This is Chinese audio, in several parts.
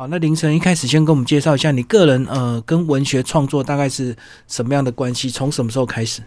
好，那凌晨一开始先跟我们介绍一下你个人呃跟文学创作大概是什么样的关系？从什么时候开始？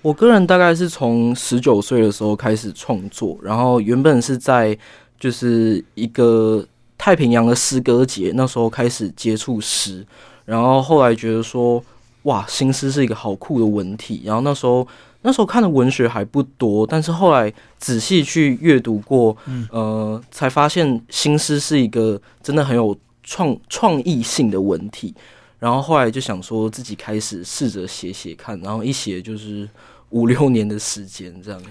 我个人大概是从十九岁的时候开始创作，然后原本是在就是一个太平洋的诗歌节那时候开始接触诗，然后后来觉得说哇，新诗是一个好酷的文体，然后那时候那时候看的文学还不多，但是后来仔细去阅读过，呃，才发现新诗是一个真的很有创创意性的文体。然后后来就想说自己开始试着写写看，然后一写就是五六年的时间这样。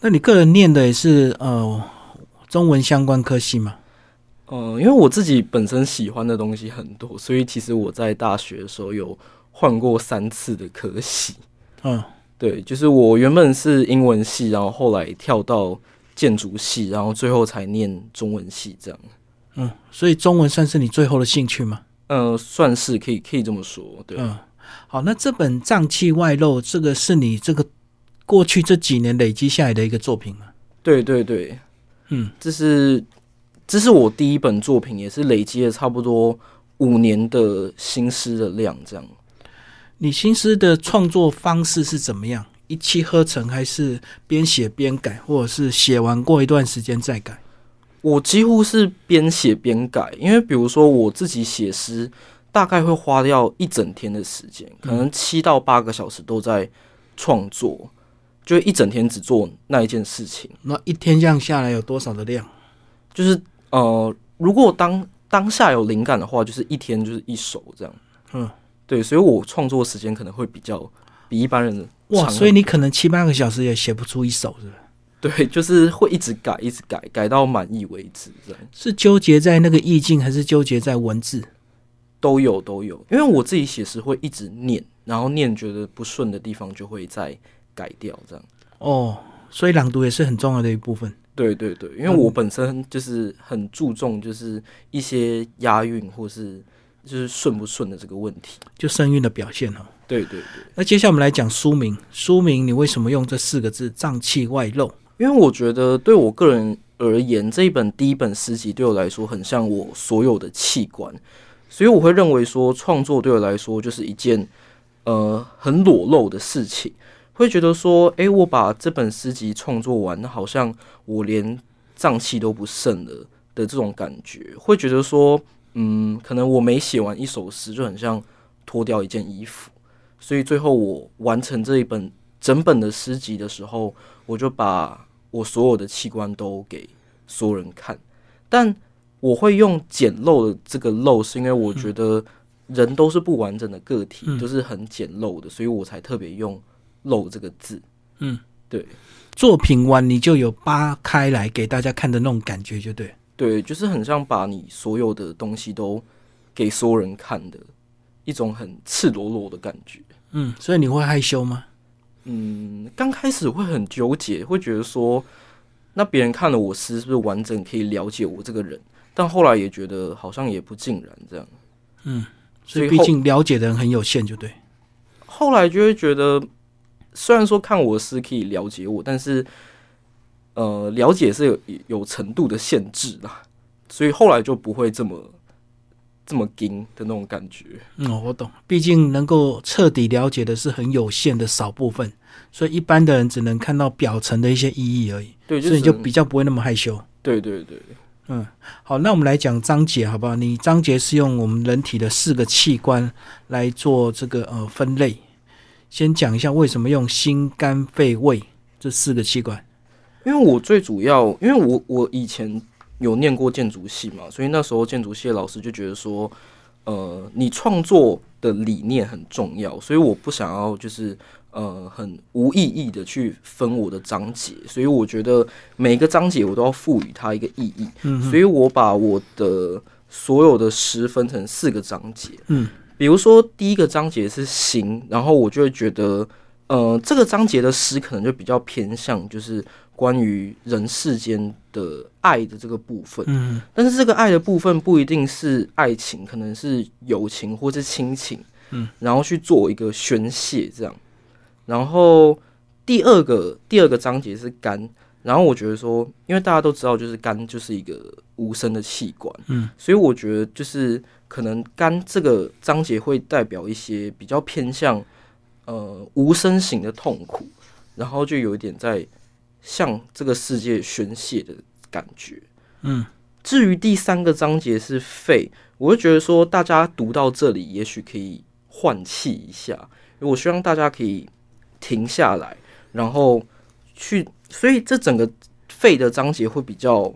那你个人念的也是呃中文相关科系吗？嗯，因为我自己本身喜欢的东西很多，所以其实我在大学的时候有换过三次的科系。嗯，对，就是我原本是英文系，然后后来跳到建筑系，然后最后才念中文系这样。嗯，所以中文算是你最后的兴趣吗？嗯，算是可以，可以这么说，对。嗯，好，那这本《脏器外露》这个是你这个过去这几年累积下来的一个作品吗？对对对，嗯，这是这是我第一本作品，也是累积了差不多五年的新诗的量，这样。你新诗的创作方式是怎么样？一气呵成，还是边写边改，或者是写完过一段时间再改？我几乎是边写边改，因为比如说我自己写诗，大概会花掉一整天的时间，可能七到八个小时都在创作，就一整天只做那一件事情。那一天这样下来有多少的量？就是呃，如果当当下有灵感的话，就是一天就是一首这样。嗯，对，所以我创作时间可能会比较比一般人哇，所以你可能七八个小时也写不出一首，是吧？对，就是会一直改，一直改，改到满意为止。这样是纠结在那个意境，还是纠结在文字？都有，都有。因为我自己写诗会一直念，然后念觉得不顺的地方就会再改掉。这样哦，所以朗读也是很重要的一部分。对对对，因为我本身就是很注重就是一些押韵或是就是顺不顺的这个问题，就声韵的表现哈。对对对。那接下来我们来讲书名，书名你为什么用这四个字“脏器外露”？因为我觉得，对我个人而言，这一本第一本诗集对我来说，很像我所有的器官，所以我会认为说，创作对我来说就是一件呃很裸露的事情。会觉得说，诶，我把这本诗集创作完，好像我连脏器都不剩了的这种感觉。会觉得说，嗯，可能我没写完一首诗，就很像脱掉一件衣服。所以最后我完成这一本整本的诗集的时候，我就把。我所有的器官都给所有人看，但我会用简陋的这个陋，是因为我觉得人都是不完整的个体，都是很简陋的，所以我才特别用“陋”这个字。嗯，对，作品完你就有扒开来给大家看的那种感觉，就对，对，就是很像把你所有的东西都给所有人看的一种很赤裸裸的感觉。嗯，所以你会害羞吗？嗯，刚开始会很纠结，会觉得说，那别人看了我诗是不是完整可以了解我这个人？但后来也觉得好像也不尽然这样。嗯，所以毕竟了解的人很有限，就对。后来就会觉得，虽然说看我的诗可以了解我，但是呃，了解是有有程度的限制啦，所以后来就不会这么。这么精的那种感觉，嗯，我懂。毕竟能够彻底了解的是很有限的少部分，所以一般的人只能看到表层的一些意义而已。对，所以就比较不会那么害羞。对对对，嗯，好，那我们来讲章节好不好？你章节是用我们人体的四个器官来做这个呃分类，先讲一下为什么用心肝肺胃这四个器官。因为我最主要，因为我我以前。有念过建筑系嘛？所以那时候建筑系的老师就觉得说，呃，你创作的理念很重要，所以我不想要就是呃很无意义的去分我的章节，所以我觉得每个章节我都要赋予它一个意义。嗯，所以我把我的所有的诗分成四个章节。嗯，比如说第一个章节是行，然后我就会觉得，呃，这个章节的诗可能就比较偏向就是。关于人世间的爱的这个部分，嗯，但是这个爱的部分不一定是爱情，可能是友情或是亲情，嗯，然后去做一个宣泄这样。然后第二个第二个章节是肝，然后我觉得说，因为大家都知道，就是肝就是一个无声的器官，嗯，所以我觉得就是可能肝这个章节会代表一些比较偏向呃无声型的痛苦，然后就有一点在向这个世界宣泄的感觉。嗯，至于第三个章节是肺，我会觉得说大家读到这里，也许可以换气一下，我希望大家可以停下来，然后去，所以这整个肺的章节会比较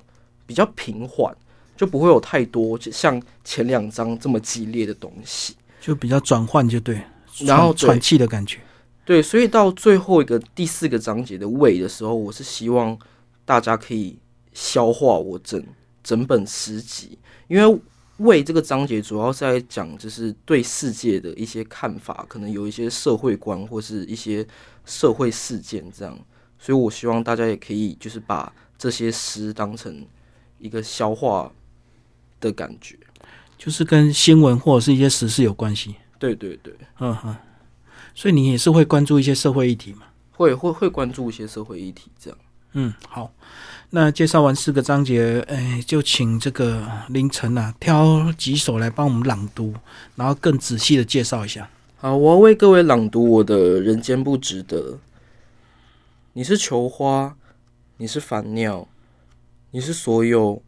比较平缓，就不会有太多像前两章这么激烈的东西。就比较转换，就对，然后喘气的感觉。对，所以到最后一个第四个章节的尾的时候，我是希望大家可以消化我整整本诗集，因为胃这个章节主要是在讲就是对世界的一些看法，可能有一些社会观或是一些社会事件这样，所以我希望大家也可以就是把这些诗当成一个消化的感觉。就是跟新闻或者是一些时事有关系。对对对，嗯哼，所以你也是会关注一些社会议题嘛？会会会关注一些社会议题这样。嗯，好。那介绍完四个章节，哎，就请这个凌晨啊挑几首来帮我们朗读，然后更仔细的介绍一下。好，我要为各位朗读我的《人间不值得》。你是球花，你是烦鸟，你是所有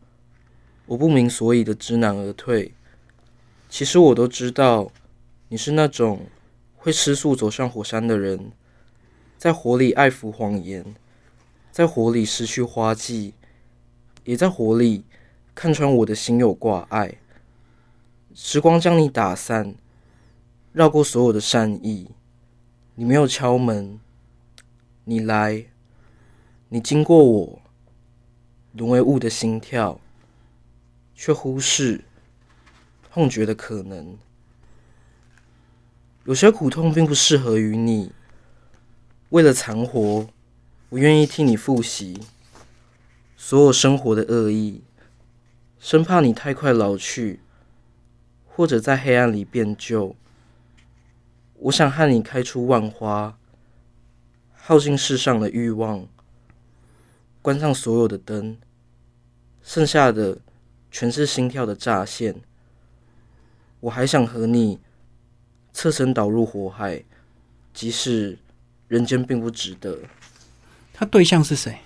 我不明所以的知难而退。其实我都知道，你是那种会吃素走上火山的人，在火里爱抚谎言，在火里失去花季，也在火里看穿我的心有挂碍。时光将你打散。绕过所有的善意，你没有敲门，你来，你经过我，沦为雾的心跳，却忽视痛觉的可能。有些苦痛并不适合于你，为了残活，我愿意替你复习所有生活的恶意，生怕你太快老去，或者在黑暗里变旧。我想和你开出万花，耗尽世上的欲望，关上所有的灯，剩下的全是心跳的乍现。我还想和你侧身倒入火海，即使人间并不值得。他对象是谁？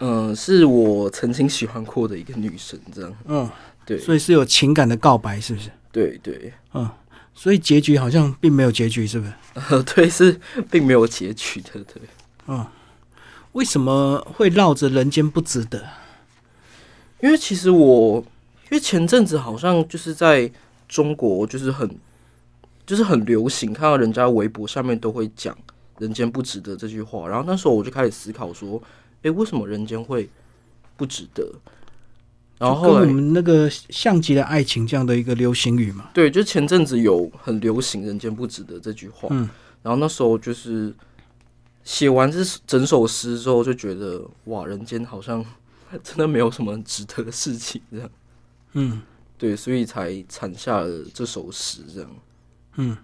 嗯，是我曾经喜欢过的一个女生，这样。嗯，对，所以是有情感的告白，是不是？对对，嗯，所以结局好像并没有结局，是不是？呃，对，是并没有结局的，对。嗯，为什么会绕着人间不值得？因为其实我，因为前阵子好像就是在中国，就是很，就是很流行，看到人家微博下面都会讲“人间不值得”这句话，然后那时候我就开始思考说，诶，为什么人间会不值得？然后就跟我，们那个像极了爱情这样的一个流行语嘛。对，就前阵子有很流行“人间不值得”这句话，嗯然后那时候就是写完这整首诗之后，就觉得哇，人间好像真的没有什么值得的事情这样。嗯对，所以才产下了这首诗，这样。嗯，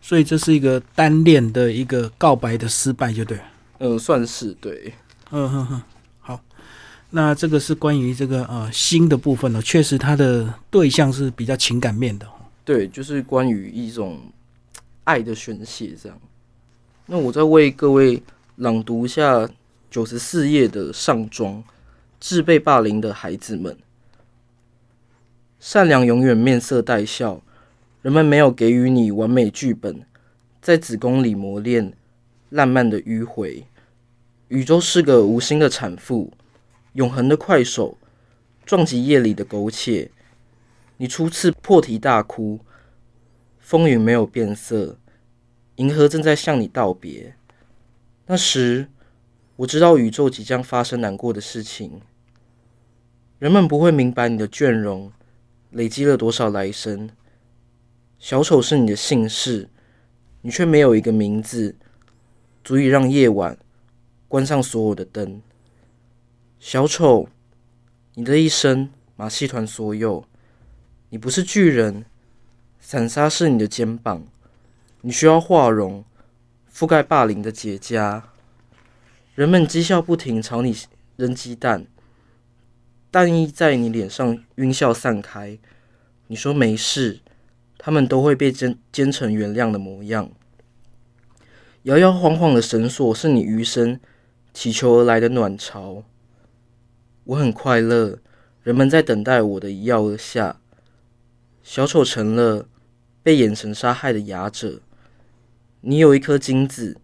所以这是一个单恋的一个告白的失败，就对了。嗯，算是对。嗯哼哼，好，那这个是关于这个呃心的部分呢、确实他的对象是比较情感面的哦。对，就是关于一种爱的宣泄，这样。那我再为各位朗读一下九十四页的上装，致被霸凌的孩子们。善良永远面色带笑，人们没有给予你完美剧本，在子宫里磨练烂漫的迂回。宇宙是个无心的产妇，永恒的快手撞击夜里的苟且。你初次破涕大哭，风云没有变色，银河正在向你道别。那时，我知道宇宙即将发生难过的事情。人们不会明白你的倦容累积了多少来生。小丑是你的姓氏，你却没有一个名字，足以让夜晚关上所有的灯。小丑，你的一生马戏团所有。你不是巨人，散沙是你的肩膀，你需要化绒覆盖霸凌的结痂。人们讥笑不停，朝你扔鸡蛋，蛋液在你脸上晕笑散开。你说没事，他们都会被煎煎成原谅的模样。摇摇晃晃的绳索是你余生祈求而来的暖巢。我很快乐，人们在等待我的一跃而下。小丑成了被眼神杀害的哑者。你有一颗金子，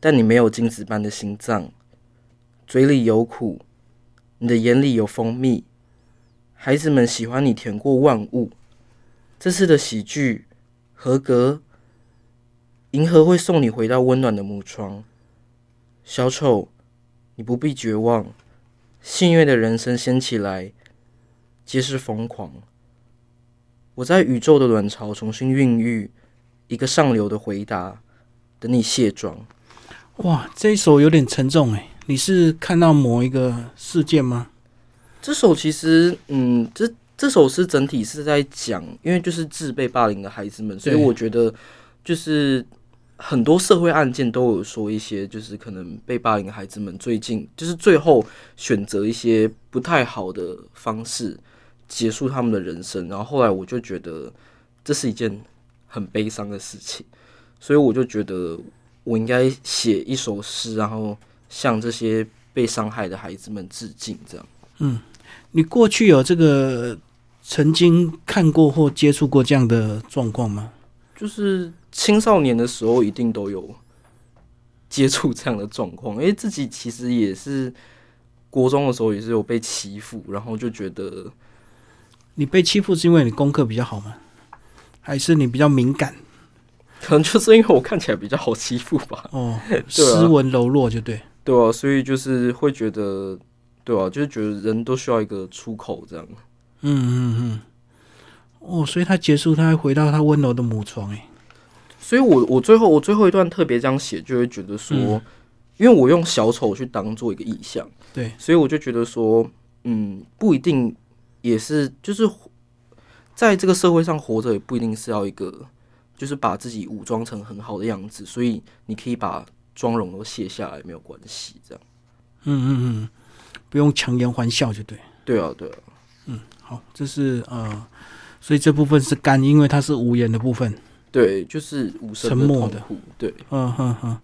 但你没有金子般的心脏。嘴里有苦，你的眼里有蜂蜜。孩子们喜欢你甜过万物。这次的喜剧合格。银河会送你回到温暖的木窗。小丑，你不必绝望。幸运的人生掀起来，皆是疯狂。我在宇宙的卵巢重新孕育一个上流的回答，等你卸妆。哇，这一首有点沉重哎，你是看到某一个事件吗？这首其实，嗯，这这首诗整体是在讲，因为就是自被霸凌的孩子们，所以我觉得就是。很多社会案件都有说一些，就是可能被霸凌的孩子们最近就是最后选择一些不太好的方式结束他们的人生，然后后来我就觉得这是一件很悲伤的事情，所以我就觉得我应该写一首诗，然后向这些被伤害的孩子们致敬。这样，嗯，你过去有这个曾经看过或接触过这样的状况吗？就是。青少年的时候一定都有接触这样的状况，因为自己其实也是国中的时候也是有被欺负，然后就觉得你被欺负是因为你功课比较好吗？还是你比较敏感？可能就是因为我看起来比较好欺负吧。哦，斯文柔弱就对，对啊，所以就是会觉得，对啊，就是觉得人都需要一个出口这样。嗯嗯嗯。哦，所以他结束，他还回到他温柔的母床，哎。所以，我我最后我最后一段特别这样写，就会觉得说，因为我用小丑去当做一个意象，对，所以我就觉得说，嗯，不一定也是，就是在这个社会上活着，也不一定是要一个，就是把自己武装成很好的样子，所以你可以把妆容都卸下来，没有关系，这样，嗯嗯嗯，不用强颜欢笑就对，对啊对啊，嗯，好，这是呃，所以这部分是干，因为它是无言的部分。对，就是沉默的，对，嗯哼哼，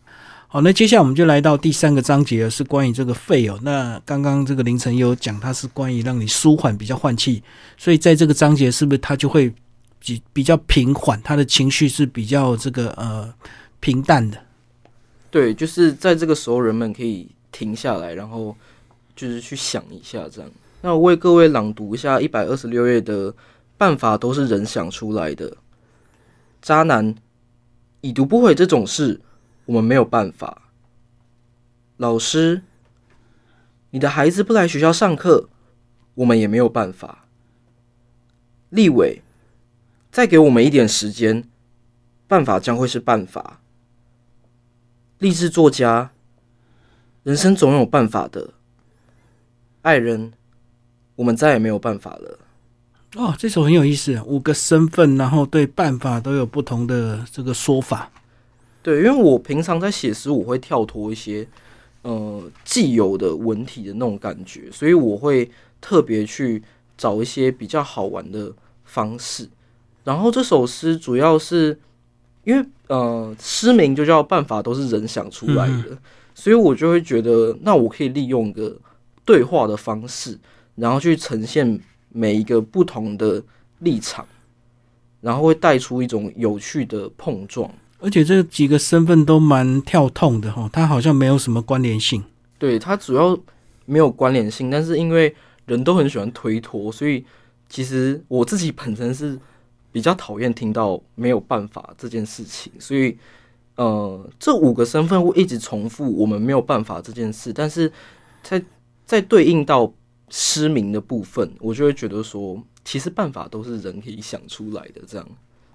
好，那接下来我们就来到第三个章节，是关于这个肺哦。那刚刚这个凌晨也有讲，它是关于让你舒缓，比较换气，所以在这个章节是不是它就会比比较平缓，他的情绪是比较这个呃平淡的？对，就是在这个时候，人们可以停下来，然后就是去想一下这样。那我为各位朗读一下一百二十六页的办法，都是人想出来的。渣男，已读不回这种事，我们没有办法。老师，你的孩子不来学校上课，我们也没有办法。立伟，再给我们一点时间，办法将会是办法。励志作家，人生总有办法的。爱人，我们再也没有办法了。哦，这首很有意思，五个身份，然后对办法都有不同的这个说法。对，因为我平常在写诗，我会跳脱一些呃既有的文体的那种感觉，所以我会特别去找一些比较好玩的方式。然后这首诗主要是因为呃诗名就叫“办法都是人想出来的”，所以我就会觉得，那我可以利用一个对话的方式，然后去呈现。每一个不同的立场，然后会带出一种有趣的碰撞，而且这几个身份都蛮跳痛的哈，它好像没有什么关联性。对，它主要没有关联性，但是因为人都很喜欢推脱，所以其实我自己本身是比较讨厌听到没有办法这件事情，所以呃，这五个身份会一直重复我们没有办法这件事，但是在在对应到。失明的部分，我就会觉得说，其实办法都是人可以想出来的。这样，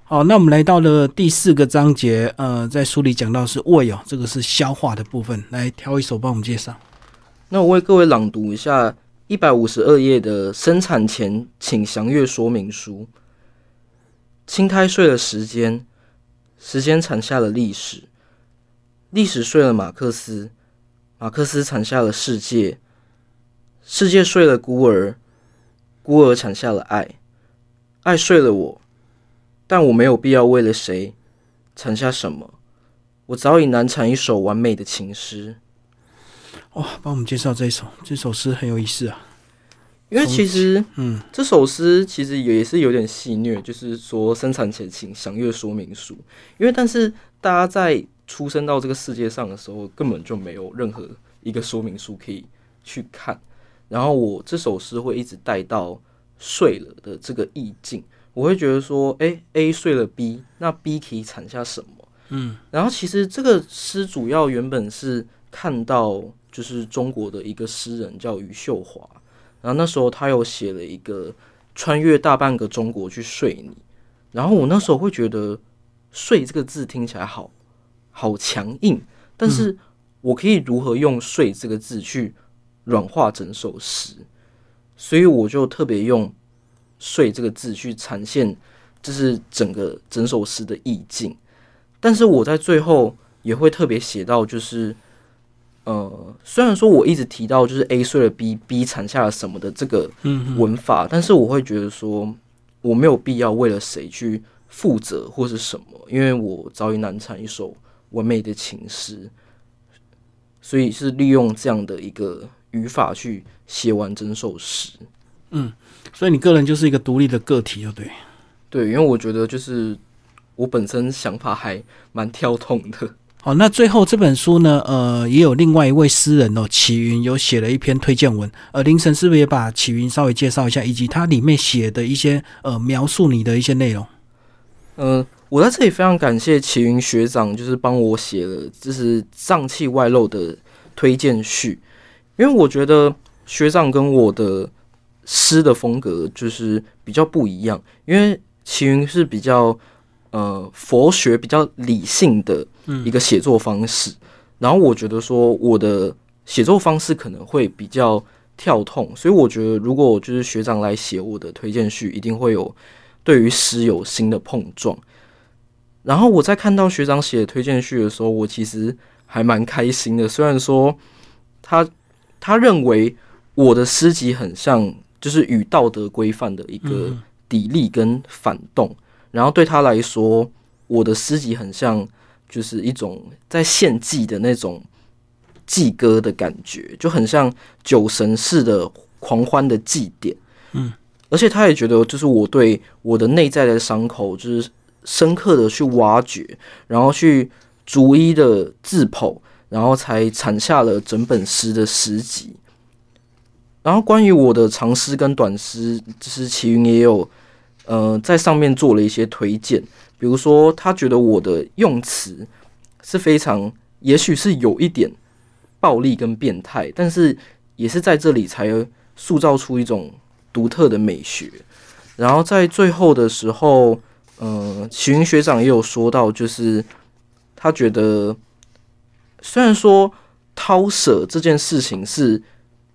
好，那我们来到了第四个章节，呃，在书里讲到是胃哦，这个是消化的部分，来挑一首帮我们介绍。那我为各位朗读一下一百五十二页的生产前请详阅说明书。青苔睡了时间，时间产下了历史，历史睡了马克思，马克思产下了世界。世界睡了孤儿，孤儿产下了爱，爱睡了我，但我没有必要为了谁产下什么。我早已难产一首完美的情诗。哇，帮我们介绍这一首，这首诗很有意思啊。因为其实，嗯，这首诗其实也是有点戏谑，就是说生产前请详阅说明书。因为但是大家在出生到这个世界上的时候，根本就没有任何一个说明书可以去看。然后我这首诗会一直带到睡了的这个意境，我会觉得说，诶 a 睡了 B，那 B 可以产下什么？嗯，然后其实这个诗主要原本是看到就是中国的一个诗人叫余秀华。然后那时候他有写了一个穿越大半个中国去睡你，然后我那时候会觉得“睡”这个字听起来好好强硬，但是我可以如何用“睡”这个字去软化整首诗？所以我就特别用“睡”这个字去呈现，就是整个整首诗的意境。但是我在最后也会特别写到，就是。呃，虽然说我一直提到就是 A 睡了 B，B 产下了什么的这个文法，但是我会觉得说我没有必要为了谁去负责或是什么，因为我早已难产一首完美的情诗，所以是利用这样的一个语法去写完整首诗。嗯，所以你个人就是一个独立的个体，就对。对，因为我觉得就是我本身想法还蛮跳痛的。好，那最后这本书呢？呃，也有另外一位诗人哦，启云有写了一篇推荐文。呃，凌晨是不是也把启云稍微介绍一下，以及他里面写的一些呃描述你的一些内容？嗯，我在这里非常感谢启云学长，就是帮我写了就是脏器外露的推荐序，因为我觉得学长跟我的诗的风格就是比较不一样，因为齐云是比较。呃，佛学比较理性的一个写作方式，然后我觉得说我的写作方式可能会比较跳痛，所以我觉得如果就是学长来写我的推荐序，一定会有对于诗有新的碰撞。然后我在看到学长写推荐序的时候，我其实还蛮开心的。虽然说他他认为我的诗集很像就是与道德规范的一个砥砺跟反动。然后对他来说，我的诗集很像，就是一种在献祭的那种祭歌的感觉，就很像酒神式的狂欢的祭典。嗯，而且他也觉得，就是我对我的内在的伤口，就是深刻的去挖掘，然后去逐一的自剖，然后才产下了整本诗的诗集。然后关于我的长诗跟短诗，就是齐云也有。呃，在上面做了一些推荐，比如说他觉得我的用词是非常，也许是有一点暴力跟变态，但是也是在这里才塑造出一种独特的美学。然后在最后的时候，呃，齐云学长也有说到，就是他觉得虽然说掏舍这件事情是。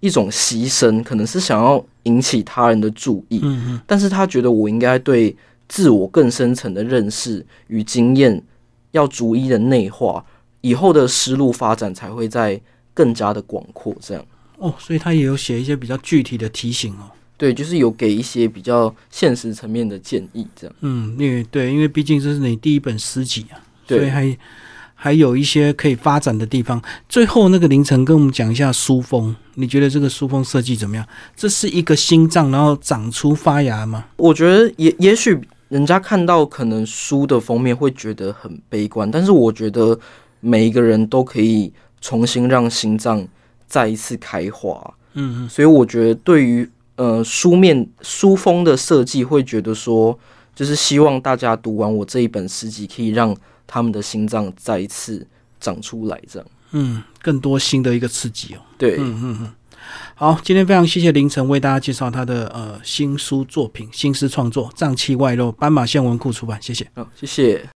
一种牺牲，可能是想要引起他人的注意，嗯但是他觉得我应该对自我更深层的认识与经验要逐一的内化，以后的思路发展才会在更加的广阔。这样哦，所以他也有写一些比较具体的提醒哦。对，就是有给一些比较现实层面的建议，这样。嗯，因为对，因为毕竟这是你第一本诗集啊，所以还。还有一些可以发展的地方。最后那个凌晨跟我们讲一下书风，你觉得这个书风设计怎么样？这是一个心脏，然后长出发芽吗？我觉得也也许人家看到可能书的封面会觉得很悲观，但是我觉得每一个人都可以重新让心脏再一次开花。嗯嗯，所以我觉得对于呃书面书封的设计，会觉得说就是希望大家读完我这一本诗集，可以让。他们的心脏再一次长出来，这样，嗯，更多新的一个刺激哦。对，嗯嗯嗯。好，今天非常谢谢凌晨为大家介绍他的呃新书作品、新诗创作《脏器外露》，斑马线文库出版，谢谢。好，谢谢。